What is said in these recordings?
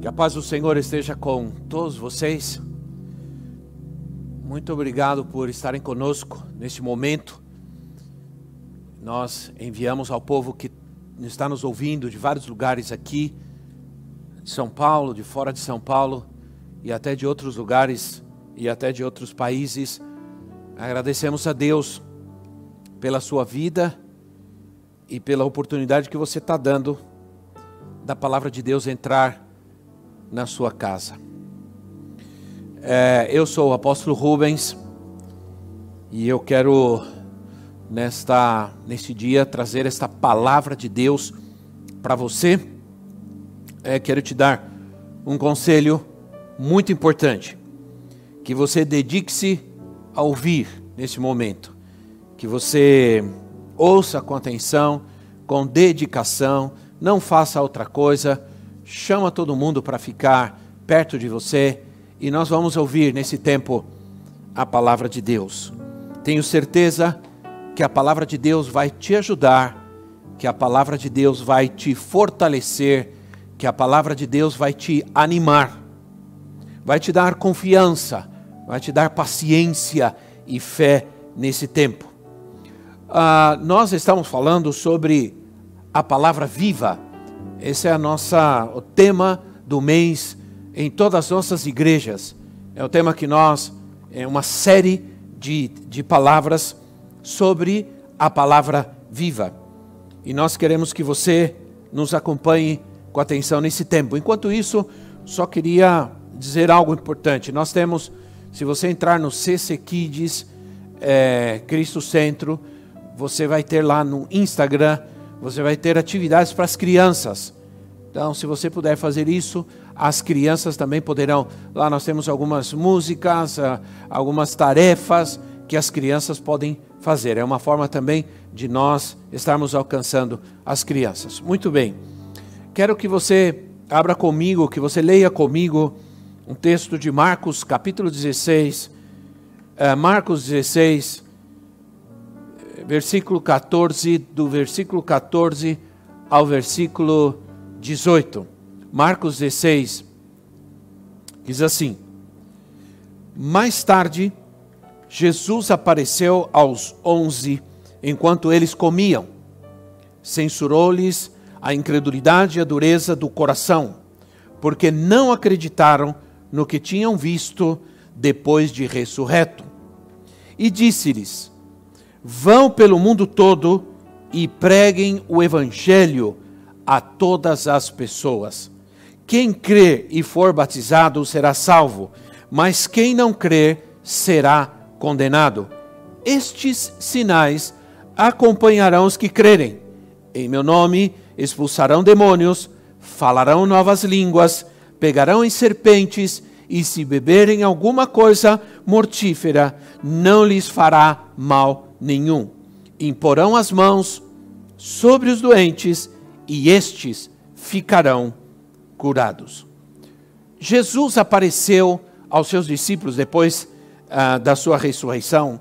Que a paz do Senhor esteja com todos vocês. Muito obrigado por estarem conosco neste momento. Nós enviamos ao povo que está nos ouvindo de vários lugares aqui, de São Paulo, de fora de São Paulo e até de outros lugares e até de outros países. Agradecemos a Deus pela sua vida e pela oportunidade que você está dando da palavra de Deus entrar na sua casa. É, eu sou o apóstolo Rubens e eu quero nesta neste dia trazer esta palavra de Deus para você. É, quero te dar um conselho muito importante, que você dedique-se a ouvir nesse momento, que você ouça com atenção, com dedicação, não faça outra coisa chama todo mundo para ficar perto de você e nós vamos ouvir nesse tempo a palavra de Deus. Tenho certeza que a palavra de Deus vai te ajudar, que a palavra de Deus vai te fortalecer, que a palavra de Deus vai te animar, vai te dar confiança, vai te dar paciência e fé nesse tempo. Ah, nós estamos falando sobre a palavra viva esse é a nossa, o tema do mês em todas as nossas igrejas. É o tema que nós, é uma série de, de palavras sobre a palavra viva. E nós queremos que você nos acompanhe com atenção nesse tempo. Enquanto isso, só queria dizer algo importante. Nós temos, se você entrar no CC Kids é, Cristo Centro, você vai ter lá no Instagram você vai ter atividades para as crianças. Então, se você puder fazer isso, as crianças também poderão. Lá nós temos algumas músicas, ah, algumas tarefas que as crianças podem fazer. É uma forma também de nós estarmos alcançando as crianças. Muito bem. Quero que você abra comigo, que você leia comigo um texto de Marcos, capítulo 16. Eh, Marcos 16, versículo 14, do versículo 14 ao versículo 18. Marcos 16 diz assim: Mais tarde, Jesus apareceu aos onze enquanto eles comiam. Censurou-lhes a incredulidade e a dureza do coração, porque não acreditaram no que tinham visto depois de ressurreto. E disse-lhes: Vão pelo mundo todo e preguem o evangelho a todas as pessoas. Quem crer e for batizado será salvo, mas quem não crer será condenado. Estes sinais acompanharão os que crerem. Em meu nome expulsarão demônios, falarão novas línguas, pegarão em serpentes, e se beberem alguma coisa mortífera, não lhes fará mal nenhum. Imporão as mãos sobre os doentes e estes ficarão curados. Jesus apareceu aos seus discípulos depois ah, da sua ressurreição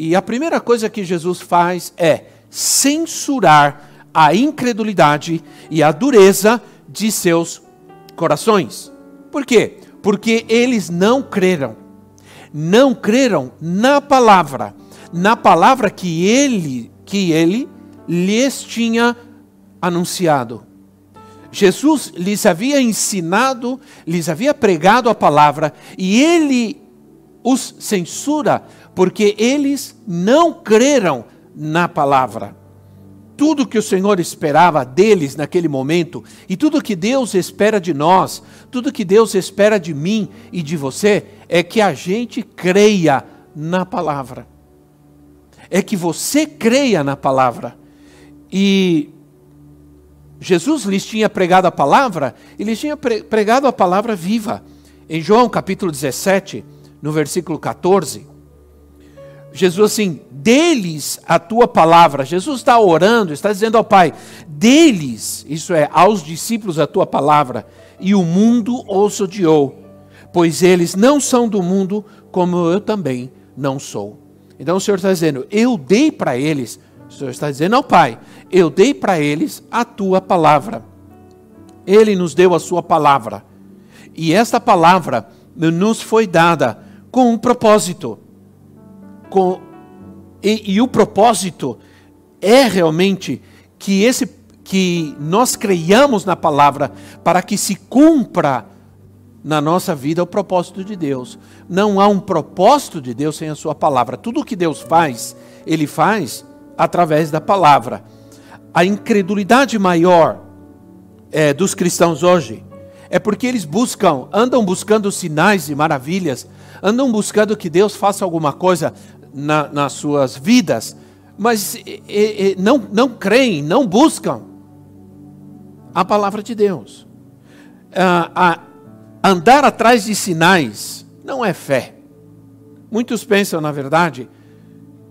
e a primeira coisa que Jesus faz é censurar a incredulidade e a dureza de seus corações. Por quê? Porque eles não creram. Não creram na palavra na palavra que ele, que ele lhes tinha anunciado. Jesus lhes havia ensinado, lhes havia pregado a palavra e ele os censura porque eles não creram na palavra. Tudo que o Senhor esperava deles naquele momento e tudo que Deus espera de nós, tudo que Deus espera de mim e de você é que a gente creia na palavra é que você creia na palavra. E Jesus lhes tinha pregado a palavra, e lhes tinha pregado a palavra viva. Em João capítulo 17, no versículo 14, Jesus assim, deles a tua palavra. Jesus está orando, está dizendo ao Pai, deles, isso é, aos discípulos a tua palavra, e o mundo os odiou, pois eles não são do mundo, como eu também não sou. Então o Senhor está dizendo: Eu dei para eles, o Senhor está dizendo ao Pai: Eu dei para eles a tua palavra. Ele nos deu a sua palavra. E esta palavra nos foi dada com um propósito. Com, e, e o propósito é realmente que, esse, que nós creiamos na palavra para que se cumpra na nossa vida o propósito de Deus. Não há um propósito de Deus sem a sua palavra. Tudo o que Deus faz, ele faz através da palavra. A incredulidade maior é, dos cristãos hoje é porque eles buscam, andam buscando sinais e maravilhas, andam buscando que Deus faça alguma coisa na, nas suas vidas, mas e, e, não, não creem, não buscam a palavra de Deus. a, andar atrás de sinais não é fé. Muitos pensam, na verdade,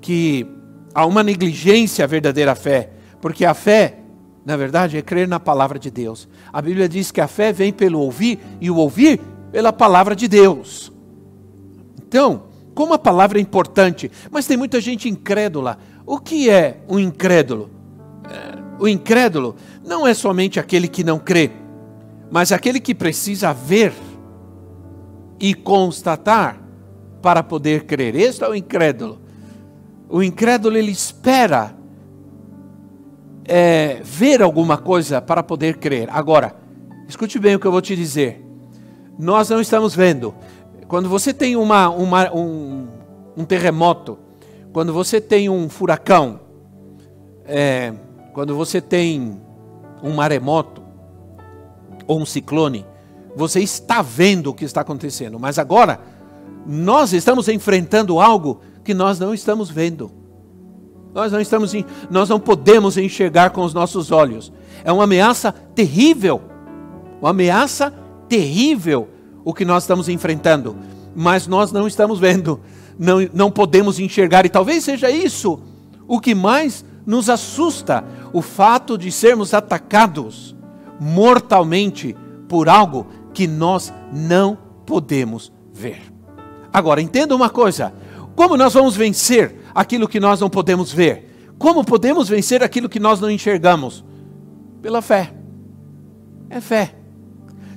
que há uma negligência à verdadeira fé, porque a fé na verdade, é crer na palavra de Deus. A Bíblia diz que a fé vem pelo ouvir e o ouvir pela palavra de Deus. Então, como a palavra é importante, mas tem muita gente incrédula. O que é um incrédulo? É, o incrédulo não é somente aquele que não crê, mas aquele que precisa ver e constatar para poder crer. Este é o incrédulo. O incrédulo ele espera é, ver alguma coisa para poder crer. Agora, escute bem o que eu vou te dizer. Nós não estamos vendo. Quando você tem uma, uma, um, um terremoto, quando você tem um furacão, é, quando você tem um maremoto ou um ciclone, você está vendo o que está acontecendo. Mas agora, nós estamos enfrentando algo que nós não estamos vendo. Nós não estamos, nós não podemos enxergar com os nossos olhos. É uma ameaça terrível, uma ameaça terrível o que nós estamos enfrentando, mas nós não estamos vendo, não, não podemos enxergar e talvez seja isso o que mais nos assusta, o fato de sermos atacados mortalmente por algo que nós não podemos ver. Agora, entenda uma coisa: como nós vamos vencer aquilo que nós não podemos ver? Como podemos vencer aquilo que nós não enxergamos? Pela fé. É fé.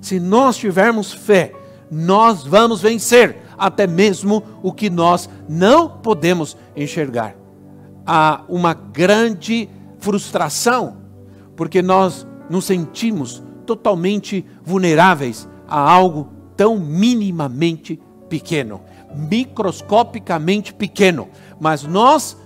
Se nós tivermos fé, nós vamos vencer até mesmo o que nós não podemos enxergar. Há uma grande frustração, porque nós nos sentimos totalmente vulneráveis a algo tão minimamente pequeno microscopicamente pequeno, mas nós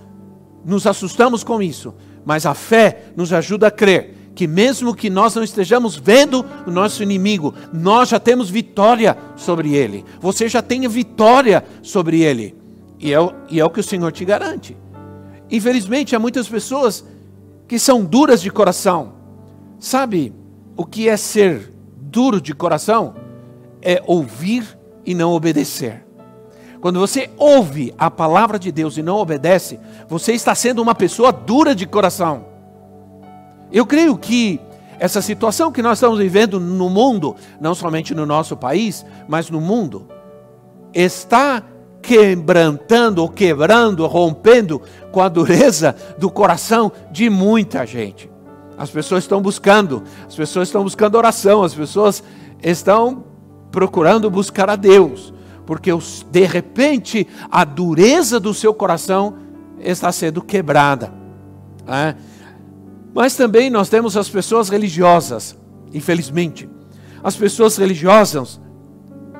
nos assustamos com isso. Mas a fé nos ajuda a crer que, mesmo que nós não estejamos vendo o nosso inimigo, nós já temos vitória sobre ele. Você já tem vitória sobre ele. E é, e é o que o Senhor te garante. Infelizmente, há muitas pessoas que são duras de coração. Sabe o que é ser duro de coração? É ouvir e não obedecer. Quando você ouve a palavra de Deus e não obedece, você está sendo uma pessoa dura de coração. Eu creio que essa situação que nós estamos vivendo no mundo, não somente no nosso país, mas no mundo, está quebrantando quebrando, rompendo com a dureza do coração de muita gente. As pessoas estão buscando, as pessoas estão buscando oração, as pessoas estão procurando buscar a Deus porque de repente a dureza do seu coração está sendo quebrada. É? Mas também nós temos as pessoas religiosas, infelizmente. As pessoas religiosas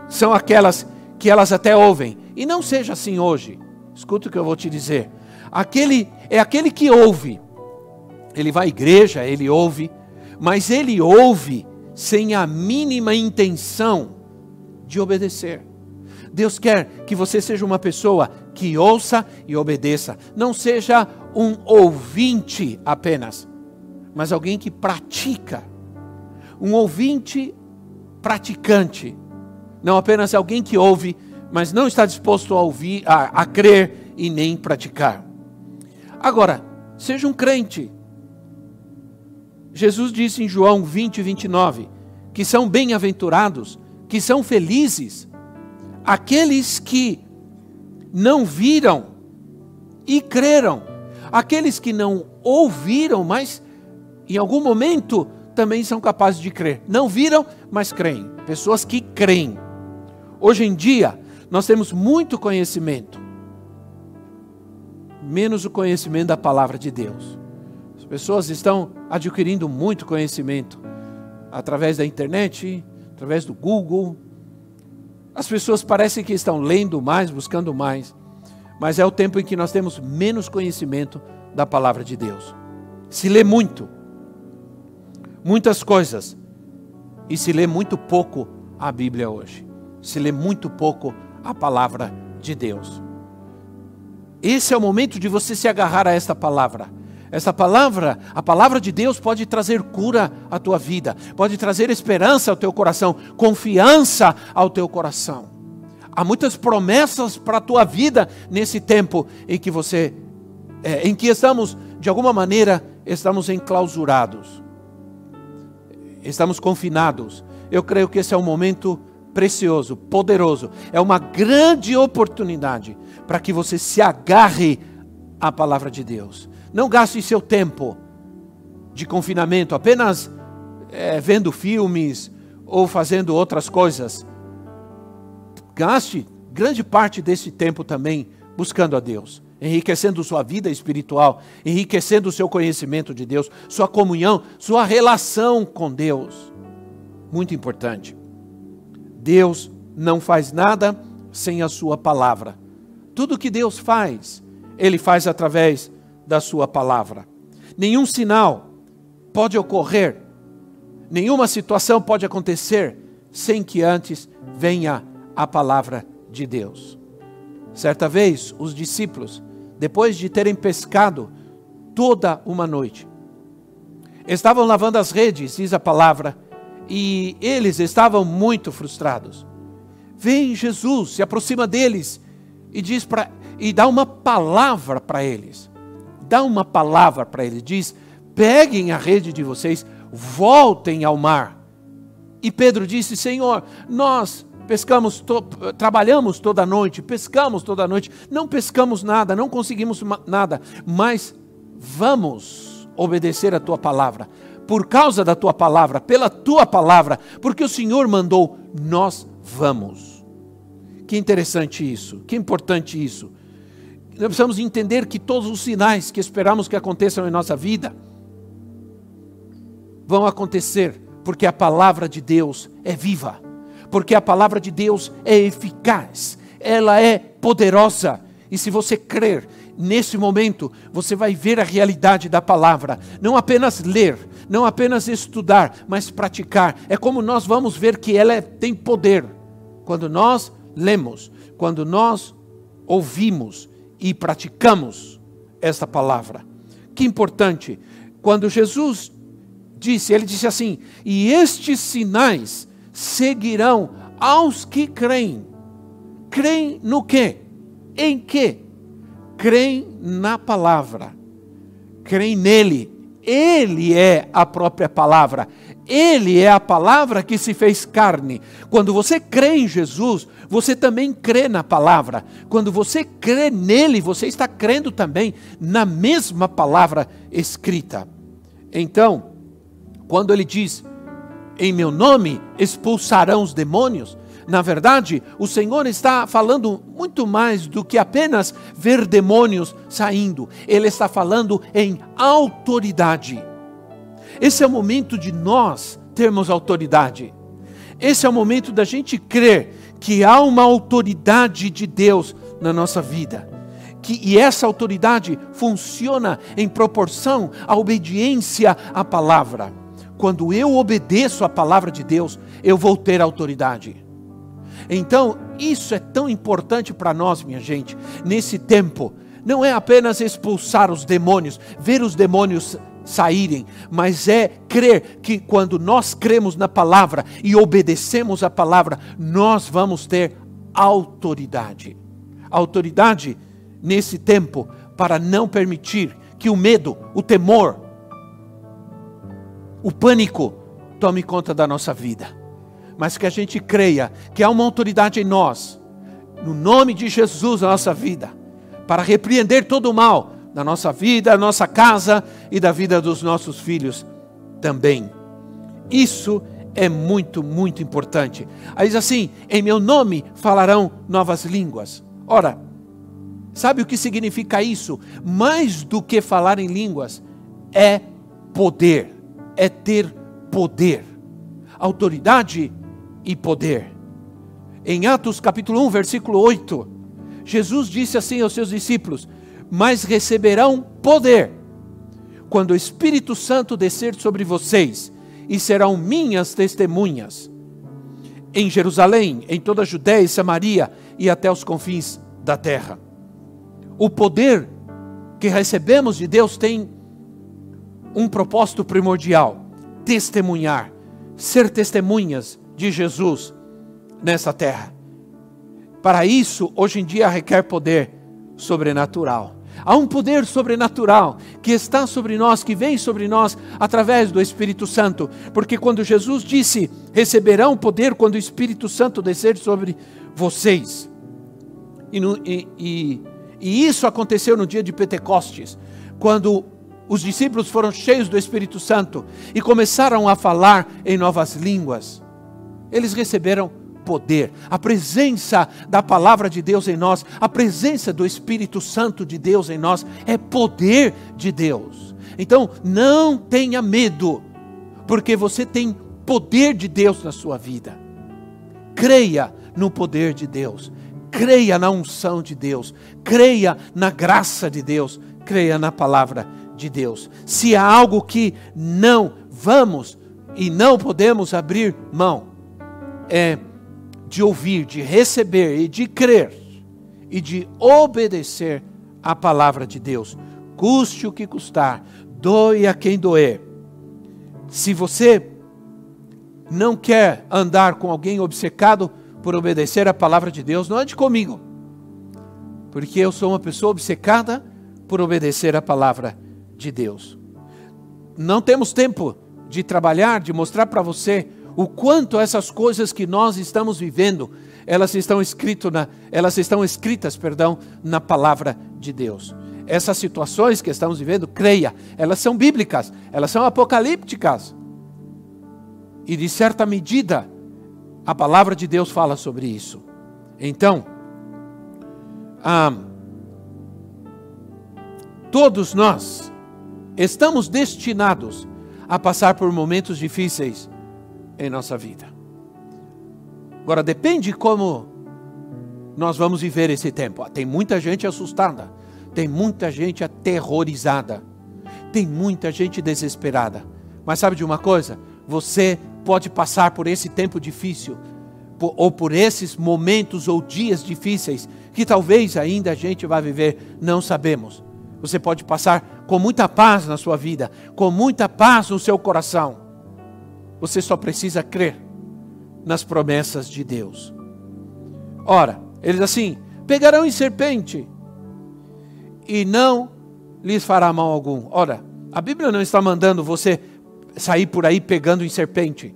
são aquelas que elas até ouvem. E não seja assim hoje. Escuta o que eu vou te dizer. Aquele é aquele que ouve. Ele vai à igreja, ele ouve, mas ele ouve sem a mínima intenção de obedecer. Deus quer que você seja uma pessoa que ouça e obedeça. Não seja um ouvinte apenas, mas alguém que pratica. Um ouvinte praticante. Não apenas alguém que ouve, mas não está disposto a ouvir, a, a crer e nem praticar. Agora, seja um crente. Jesus disse em João 20, 29, que são bem-aventurados, que são felizes aqueles que não viram e creram, aqueles que não ouviram, mas em algum momento também são capazes de crer. Não viram, mas creem. Pessoas que creem. Hoje em dia, nós temos muito conhecimento, menos o conhecimento da palavra de Deus. As pessoas estão adquirindo muito conhecimento através da internet, através do Google. As pessoas parecem que estão lendo mais, buscando mais, mas é o tempo em que nós temos menos conhecimento da palavra de Deus. Se lê muito, muitas coisas, e se lê muito pouco a Bíblia hoje. Se lê muito pouco a palavra de Deus. Esse é o momento de você se agarrar a esta palavra. Essa palavra, a palavra de Deus pode trazer cura à tua vida, pode trazer esperança ao teu coração, confiança ao teu coração. Há muitas promessas para a tua vida nesse tempo em que você, é, em que estamos, de alguma maneira, estamos enclausurados, estamos confinados. Eu creio que esse é um momento precioso, poderoso, é uma grande oportunidade para que você se agarre à palavra de Deus. Não gaste seu tempo de confinamento apenas é, vendo filmes ou fazendo outras coisas. Gaste grande parte desse tempo também buscando a Deus, enriquecendo sua vida espiritual, enriquecendo seu conhecimento de Deus, sua comunhão, sua relação com Deus. Muito importante. Deus não faz nada sem a sua palavra. Tudo que Deus faz, Ele faz através da Sua palavra. Nenhum sinal pode ocorrer, nenhuma situação pode acontecer sem que antes venha a palavra de Deus. Certa vez, os discípulos, depois de terem pescado toda uma noite, estavam lavando as redes, diz a palavra, e eles estavam muito frustrados. Vem Jesus, se aproxima deles e diz para e dá uma palavra para eles dá uma palavra para ele, diz: peguem a rede de vocês, voltem ao mar. E Pedro disse: Senhor, nós pescamos, to trabalhamos toda noite, pescamos toda noite, não pescamos nada, não conseguimos nada, mas vamos obedecer a tua palavra. Por causa da tua palavra, pela tua palavra, porque o Senhor mandou, nós vamos. Que interessante isso, que importante isso nós precisamos entender que todos os sinais que esperamos que aconteçam em nossa vida vão acontecer porque a palavra de Deus é viva, porque a palavra de Deus é eficaz, ela é poderosa. E se você crer nesse momento, você vai ver a realidade da palavra, não apenas ler, não apenas estudar, mas praticar. É como nós vamos ver que ela é, tem poder quando nós lemos, quando nós ouvimos e praticamos esta palavra. Que importante. Quando Jesus disse, ele disse assim: "E estes sinais seguirão aos que creem". Creem no quê? Em quê? Creem na palavra. Creem nele. Ele é a própria palavra. Ele é a palavra que se fez carne. Quando você crê em Jesus, você também crê na palavra. Quando você crê nele, você está crendo também na mesma palavra escrita. Então, quando ele diz: Em meu nome expulsarão os demônios, na verdade, o Senhor está falando muito mais do que apenas ver demônios saindo. Ele está falando em autoridade. Esse é o momento de nós termos autoridade. Esse é o momento da gente crer que há uma autoridade de Deus na nossa vida. Que, e essa autoridade funciona em proporção à obediência à palavra. Quando eu obedeço à palavra de Deus, eu vou ter autoridade. Então, isso é tão importante para nós, minha gente, nesse tempo. Não é apenas expulsar os demônios, ver os demônios saírem, mas é crer que quando nós cremos na palavra e obedecemos a palavra, nós vamos ter autoridade. Autoridade nesse tempo para não permitir que o medo, o temor, o pânico tome conta da nossa vida. Mas que a gente creia que há uma autoridade em nós, no nome de Jesus na nossa vida, para repreender todo o mal, da nossa vida, da nossa casa e da vida dos nossos filhos também. Isso é muito, muito importante. Aí diz assim: em meu nome falarão novas línguas. Ora, sabe o que significa isso? Mais do que falar em línguas, é poder, é ter poder, autoridade e poder. Em Atos capítulo 1, versículo 8, Jesus disse assim aos seus discípulos: Mas receberão poder quando o Espírito Santo descer sobre vocês, e serão minhas testemunhas em Jerusalém, em toda a Judéia e Samaria e até os confins da terra. O poder que recebemos de Deus tem um propósito primordial: testemunhar, ser testemunhas de Jesus nessa terra. Para isso, hoje em dia requer poder sobrenatural. Há um poder sobrenatural que está sobre nós, que vem sobre nós através do Espírito Santo. Porque quando Jesus disse: receberão poder quando o Espírito Santo descer sobre vocês. E, no, e, e, e isso aconteceu no dia de Pentecostes, quando os discípulos foram cheios do Espírito Santo e começaram a falar em novas línguas. Eles receberam poder, a presença da palavra de Deus em nós, a presença do Espírito Santo de Deus em nós é poder de Deus. Então, não tenha medo, porque você tem poder de Deus na sua vida. Creia no poder de Deus, creia na unção de Deus, creia na graça de Deus, creia na palavra de Deus. Se há algo que não vamos e não podemos abrir mão, é de ouvir, de receber e de crer e de obedecer à palavra de Deus, custe o que custar, doe a quem doer. Se você não quer andar com alguém obcecado por obedecer à palavra de Deus, não ande comigo, porque eu sou uma pessoa obcecada por obedecer à palavra de Deus. Não temos tempo de trabalhar, de mostrar para você o quanto essas coisas que nós estamos vivendo, elas estão escritas na, elas estão escritas, perdão, na palavra de Deus. Essas situações que estamos vivendo, creia, elas são bíblicas, elas são apocalípticas. E de certa medida, a palavra de Deus fala sobre isso. Então, ah, todos nós estamos destinados a passar por momentos difíceis em nossa vida. Agora, depende como nós vamos viver esse tempo. Tem muita gente assustada, tem muita gente aterrorizada, tem muita gente desesperada. Mas sabe de uma coisa? Você pode passar por esse tempo difícil, ou por esses momentos ou dias difíceis, que talvez ainda a gente vai viver, não sabemos. Você pode passar com muita paz na sua vida, com muita paz no seu coração você só precisa crer nas promessas de Deus. Ora, ele diz assim: pegarão em serpente e não lhes fará mal algum. Ora, a Bíblia não está mandando você sair por aí pegando em serpente.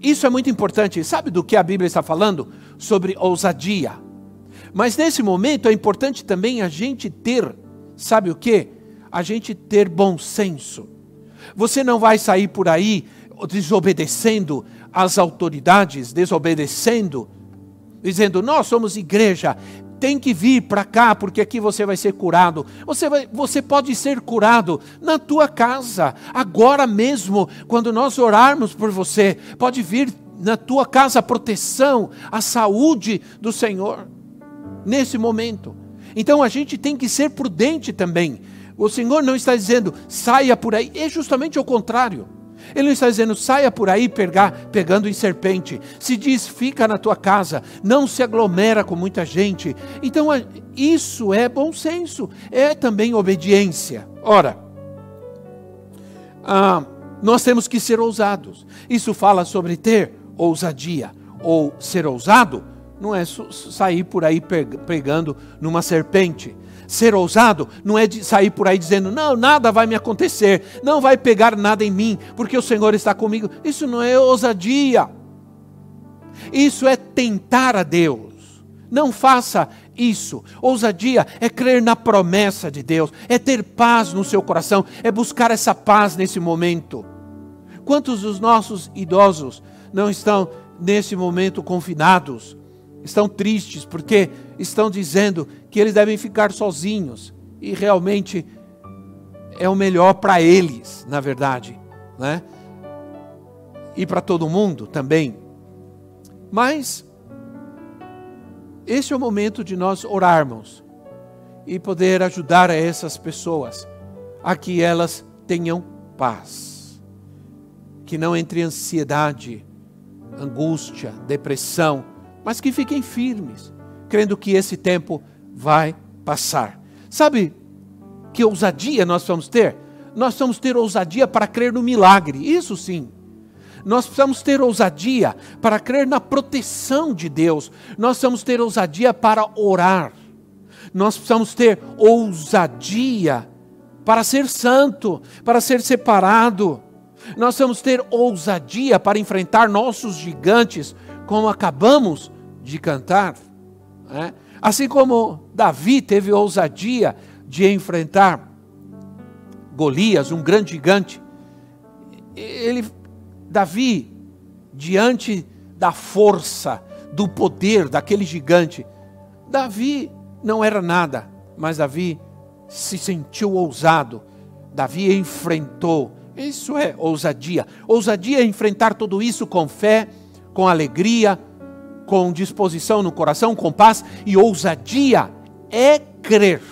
Isso é muito importante. Sabe do que a Bíblia está falando? Sobre ousadia. Mas nesse momento é importante também a gente ter, sabe o que? A gente ter bom senso. Você não vai sair por aí desobedecendo às autoridades, desobedecendo, dizendo: Nós somos igreja, tem que vir para cá, porque aqui você vai ser curado. Você, vai, você pode ser curado na tua casa, agora mesmo, quando nós orarmos por você. Pode vir na tua casa a proteção, a saúde do Senhor, nesse momento. Então a gente tem que ser prudente também. O Senhor não está dizendo saia por aí, é justamente o contrário. Ele não está dizendo saia por aí pegar, pegando em serpente. Se diz fica na tua casa, não se aglomera com muita gente. Então isso é bom senso, é também obediência. Ora, ah, nós temos que ser ousados. Isso fala sobre ter ousadia ou ser ousado. Não é sair por aí pegando numa serpente Ser ousado não é sair por aí dizendo, não, nada vai me acontecer, não vai pegar nada em mim, porque o Senhor está comigo. Isso não é ousadia. Isso é tentar a Deus. Não faça isso. Ousadia é crer na promessa de Deus, é ter paz no seu coração, é buscar essa paz nesse momento. Quantos dos nossos idosos não estão nesse momento confinados? Estão tristes porque estão dizendo que eles devem ficar sozinhos e realmente é o melhor para eles, na verdade, né? E para todo mundo também. Mas esse é o momento de nós orarmos e poder ajudar a essas pessoas a que elas tenham paz. Que não entre ansiedade, angústia, depressão, mas que fiquem firmes, crendo que esse tempo vai passar. Sabe que ousadia nós vamos ter? Nós vamos ter ousadia para crer no milagre, isso sim. Nós precisamos ter ousadia para crer na proteção de Deus. Nós precisamos ter ousadia para orar. Nós precisamos ter ousadia para ser santo, para ser separado. Nós precisamos ter ousadia para enfrentar nossos gigantes, como acabamos de cantar. Né? Assim como Davi teve ousadia de enfrentar Golias, um grande gigante, ele Davi, diante da força, do poder daquele gigante, Davi não era nada, mas Davi se sentiu ousado. Davi enfrentou. Isso é ousadia. Ousadia é enfrentar tudo isso com fé, com alegria, com disposição no coração, com paz. E ousadia é crer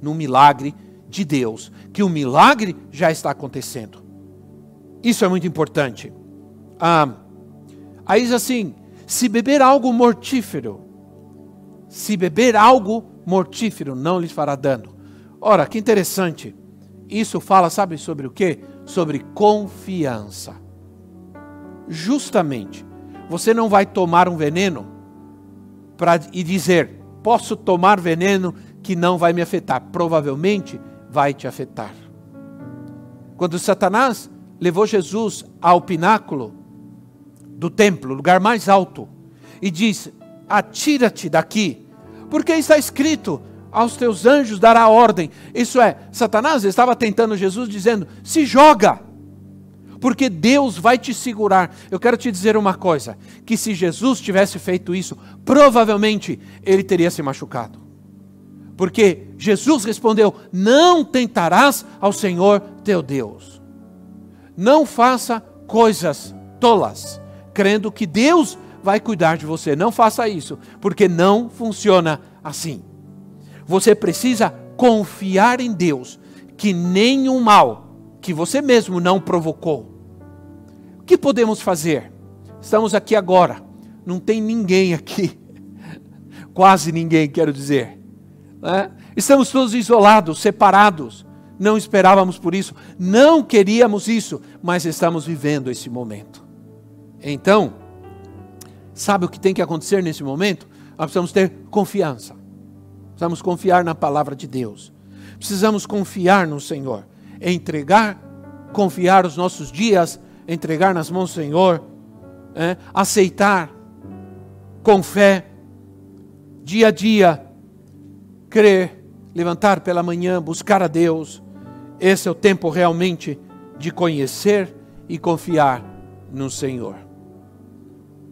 no milagre de Deus, que o milagre já está acontecendo. Isso é muito importante. Ah, aí diz assim: se beber algo mortífero, se beber algo mortífero, não lhes fará dano. Ora, que interessante. Isso fala, sabe sobre o que? Sobre confiança. Justamente, você não vai tomar um veneno para e dizer, posso tomar veneno que não vai me afetar. Provavelmente vai te afetar. Quando Satanás levou Jesus ao pináculo do templo, lugar mais alto, e disse: Atira-te daqui, porque está escrito: aos teus anjos dará ordem. Isso é, Satanás estava tentando Jesus, dizendo: Se joga, porque Deus vai te segurar. Eu quero te dizer uma coisa: que se Jesus tivesse feito isso, provavelmente ele teria se machucado. Porque Jesus respondeu: Não tentarás ao Senhor teu Deus. Não faça coisas tolas, crendo que Deus vai cuidar de você. Não faça isso, porque não funciona assim. Você precisa confiar em Deus, que nenhum mal que você mesmo não provocou. O que podemos fazer? Estamos aqui agora, não tem ninguém aqui, quase ninguém, quero dizer. Né? Estamos todos isolados, separados não esperávamos por isso, não queríamos isso, mas estamos vivendo esse momento. Então, sabe o que tem que acontecer nesse momento? Nós precisamos ter confiança. Precisamos confiar na palavra de Deus. Precisamos confiar no Senhor. Entregar, confiar os nossos dias, entregar nas mãos do Senhor, é, aceitar com fé, dia a dia, crer, levantar pela manhã, buscar a Deus, esse é o tempo realmente de conhecer e confiar no Senhor.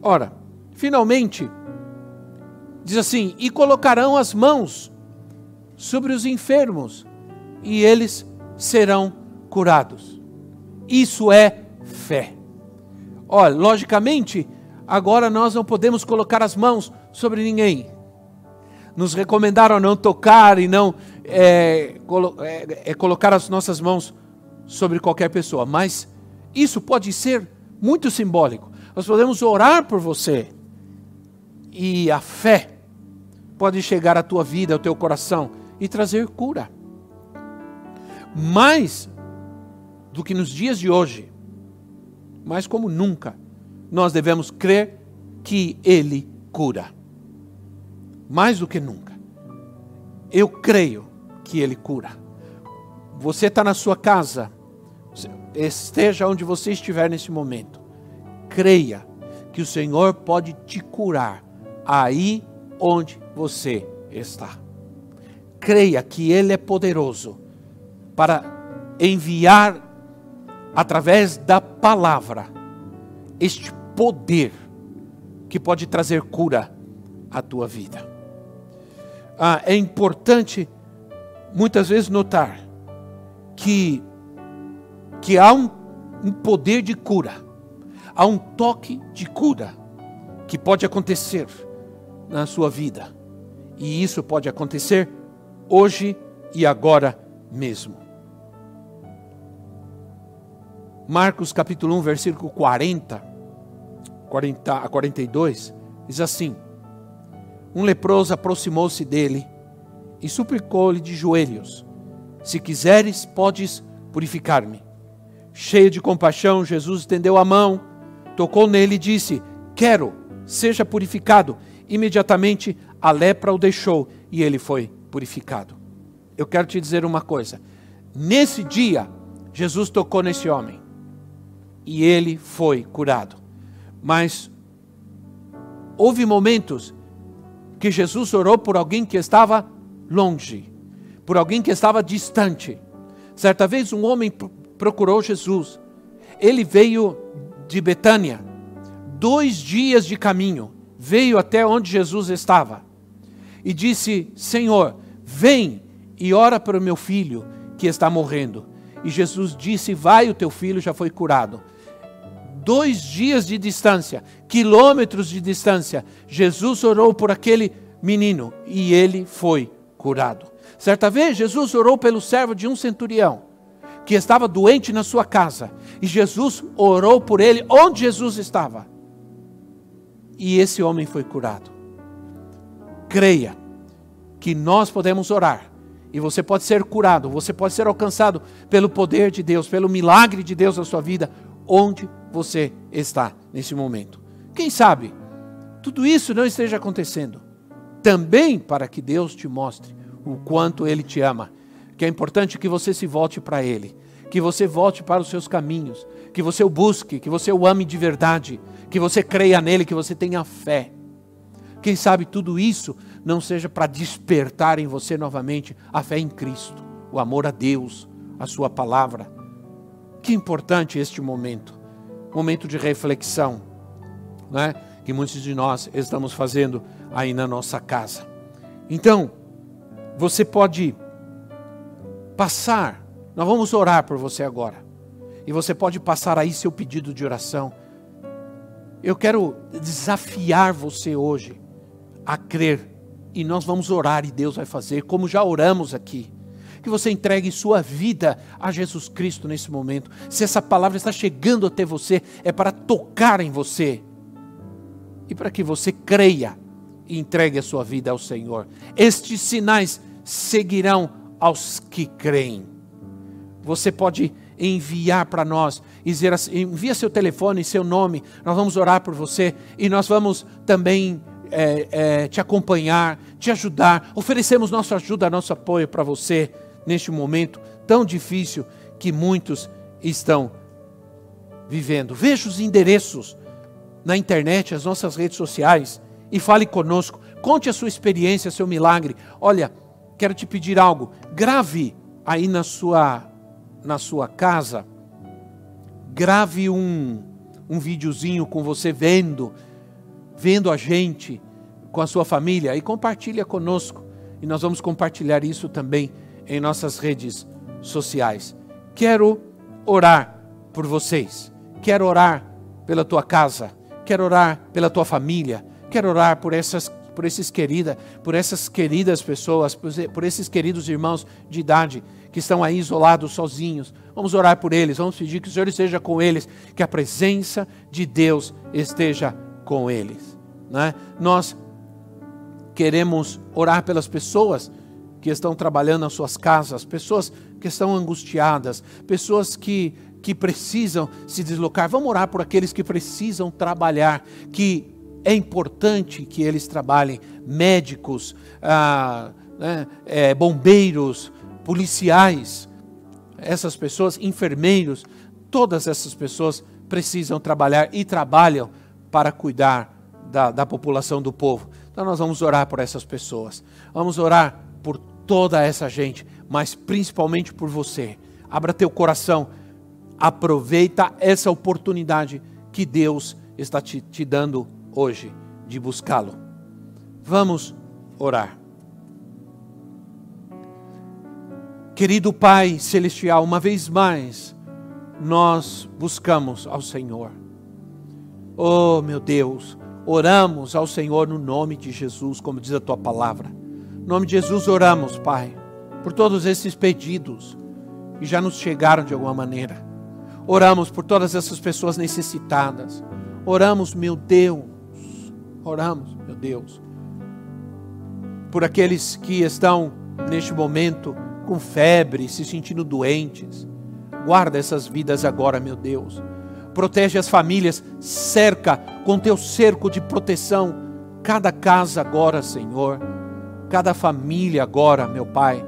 Ora, finalmente, diz assim: e colocarão as mãos sobre os enfermos, e eles serão curados. Isso é fé. Olha, logicamente, agora nós não podemos colocar as mãos sobre ninguém nos recomendaram não tocar e não é, colo é, é, colocar as nossas mãos sobre qualquer pessoa. Mas isso pode ser muito simbólico. Nós podemos orar por você e a fé pode chegar à tua vida, ao teu coração e trazer cura. Mais do que nos dias de hoje, mais como nunca, nós devemos crer que Ele cura mais do que nunca. Eu creio que Ele cura. Você está na sua casa, esteja onde você estiver nesse momento, creia que o Senhor pode te curar aí onde você está. Creia que Ele é poderoso para enviar através da palavra, este poder que pode trazer cura à tua vida. Ah, é importante muitas vezes notar que, que há um, um poder de cura, há um toque de cura que pode acontecer na sua vida. E isso pode acontecer hoje e agora mesmo. Marcos capítulo 1, versículo 40, 40 a 42, diz assim: Um leproso aproximou-se dele e suplicou-lhe de joelhos: Se quiseres, podes purificar-me. Cheio de compaixão, Jesus estendeu a mão, tocou nele e disse: Quero, seja purificado. Imediatamente a lepra o deixou e ele foi purificado. Eu quero te dizer uma coisa: nesse dia, Jesus tocou nesse homem e ele foi curado. Mas houve momentos que Jesus orou por alguém que estava longe, por alguém que estava distante. Certa vez um homem procurou Jesus. Ele veio de Betânia, dois dias de caminho, veio até onde Jesus estava e disse: Senhor, vem e ora para o meu filho que está morrendo. E Jesus disse: Vai, o teu filho já foi curado dois dias de distância, quilômetros de distância, Jesus orou por aquele menino e ele foi curado. Certa vez, Jesus orou pelo servo de um centurião que estava doente na sua casa e Jesus orou por ele onde Jesus estava. E esse homem foi curado. Creia que nós podemos orar e você pode ser curado, você pode ser alcançado pelo poder de Deus, pelo milagre de Deus na sua vida, onde você está nesse momento. Quem sabe tudo isso não esteja acontecendo também para que Deus te mostre o quanto Ele te ama, que é importante que você se volte para Ele, que você volte para os seus caminhos, que você o busque, que você o ame de verdade, que você creia nele, que você tenha fé. Quem sabe tudo isso não seja para despertar em você novamente a fé em Cristo, o amor a Deus, a Sua palavra que importante este momento, momento de reflexão, né? que muitos de nós estamos fazendo aí na nossa casa. Então, você pode passar, nós vamos orar por você agora, e você pode passar aí seu pedido de oração. Eu quero desafiar você hoje a crer, e nós vamos orar e Deus vai fazer, como já oramos aqui que você entregue sua vida a Jesus Cristo nesse momento. Se essa palavra está chegando até você, é para tocar em você e para que você creia e entregue a sua vida ao Senhor. Estes sinais seguirão aos que creem. Você pode enviar para nós, dizer assim, envia seu telefone, seu nome, nós vamos orar por você e nós vamos também é, é, te acompanhar, te ajudar, oferecemos nossa ajuda, nosso apoio para você neste momento tão difícil que muitos estão vivendo. Veja os endereços na internet, as nossas redes sociais e fale conosco. Conte a sua experiência, seu milagre. Olha, quero te pedir algo. Grave aí na sua na sua casa. Grave um um videozinho com você vendo vendo a gente com a sua família e compartilha conosco. E nós vamos compartilhar isso também em nossas redes sociais. Quero orar por vocês. Quero orar pela tua casa. Quero orar pela tua família. Quero orar por essas por esses querida, por essas queridas pessoas, por esses queridos irmãos de idade que estão aí isolados, sozinhos. Vamos orar por eles, vamos pedir que o Senhor esteja com eles, que a presença de Deus esteja com eles. Né? Nós queremos orar pelas pessoas que estão trabalhando nas suas casas, pessoas que estão angustiadas, pessoas que, que precisam se deslocar. Vamos orar por aqueles que precisam trabalhar, que é importante que eles trabalhem, médicos, ah, né, é, bombeiros, policiais, essas pessoas, enfermeiros, todas essas pessoas precisam trabalhar e trabalham para cuidar da, da população do povo. Então nós vamos orar por essas pessoas. Vamos orar por toda essa gente, mas principalmente por você. Abra teu coração, Aproveita essa oportunidade que Deus está te, te dando hoje de buscá-lo. Vamos orar. Querido Pai Celestial, uma vez mais, nós buscamos ao Senhor. Oh, meu Deus, oramos ao Senhor no nome de Jesus, como diz a tua palavra. No nome de Jesus oramos, Pai, por todos esses pedidos que já nos chegaram de alguma maneira. Oramos por todas essas pessoas necessitadas. Oramos, meu Deus, oramos, meu Deus, por aqueles que estão neste momento com febre, se sentindo doentes. Guarda essas vidas agora, meu Deus. Protege as famílias, cerca com teu cerco de proteção cada casa agora, Senhor. Cada família agora, meu Pai.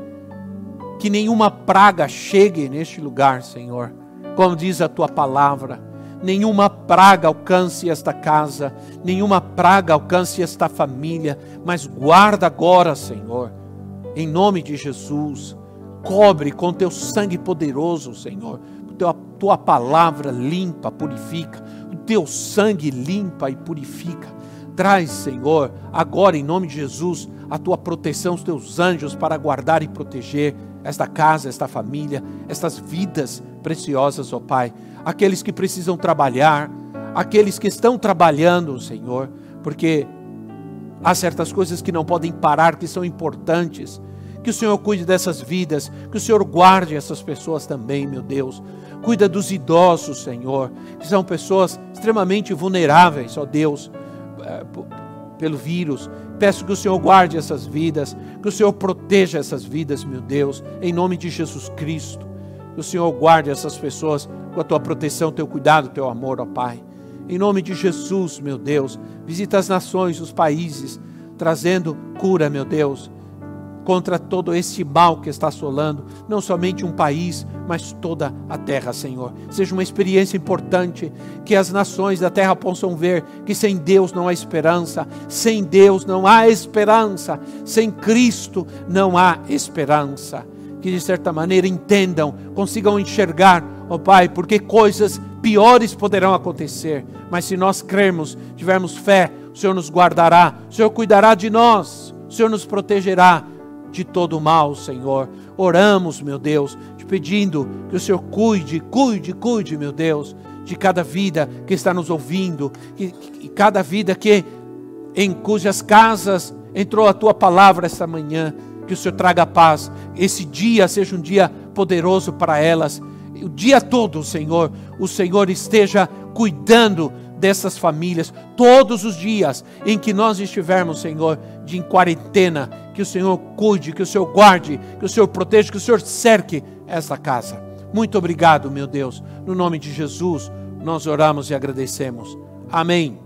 Que nenhuma praga chegue neste lugar, Senhor. Como diz a tua palavra, nenhuma praga alcance esta casa, nenhuma praga alcance esta família, mas guarda agora, Senhor, em nome de Jesus cobre com teu sangue poderoso, Senhor. Tua, tua palavra limpa, purifica. O teu sangue limpa e purifica. Traz, Senhor, agora em nome de Jesus, a tua proteção, os teus anjos para guardar e proteger esta casa, esta família, estas vidas preciosas, ó Pai. Aqueles que precisam trabalhar, aqueles que estão trabalhando, Senhor, porque há certas coisas que não podem parar, que são importantes que o Senhor cuide dessas vidas, que o Senhor guarde essas pessoas também, meu Deus. Cuida dos idosos, Senhor, que são pessoas extremamente vulneráveis, ó Deus, eh, pelo vírus. Peço que o Senhor guarde essas vidas, que o Senhor proteja essas vidas, meu Deus, em nome de Jesus Cristo. Que o Senhor guarde essas pessoas com a tua proteção, teu cuidado, teu amor, ó Pai. Em nome de Jesus, meu Deus, visita as nações, os países, trazendo cura, meu Deus, contra todo esse mal que está assolando, não somente um país, mas toda a terra, Senhor. Seja uma experiência importante, que as nações da terra possam ver que sem Deus não há esperança, sem Deus não há esperança, sem Cristo não há esperança. Que de certa maneira entendam, consigam enxergar, ó oh Pai, porque coisas piores poderão acontecer, mas se nós crermos, tivermos fé, o Senhor nos guardará, o Senhor cuidará de nós, o Senhor nos protegerá de todo mal, Senhor. Oramos, meu Deus, te pedindo que o Senhor cuide, cuide, cuide, meu Deus, de cada vida que está nos ouvindo, e cada vida que em cujas casas entrou a tua palavra esta manhã, que o Senhor traga paz. Esse dia seja um dia poderoso para elas. O dia todo, Senhor, o Senhor esteja cuidando dessas famílias, todos os dias em que nós estivermos, Senhor, de em quarentena, que o Senhor cuide, que o Senhor guarde, que o Senhor proteja, que o Senhor cerque esta casa. Muito obrigado, meu Deus. No nome de Jesus, nós oramos e agradecemos. Amém.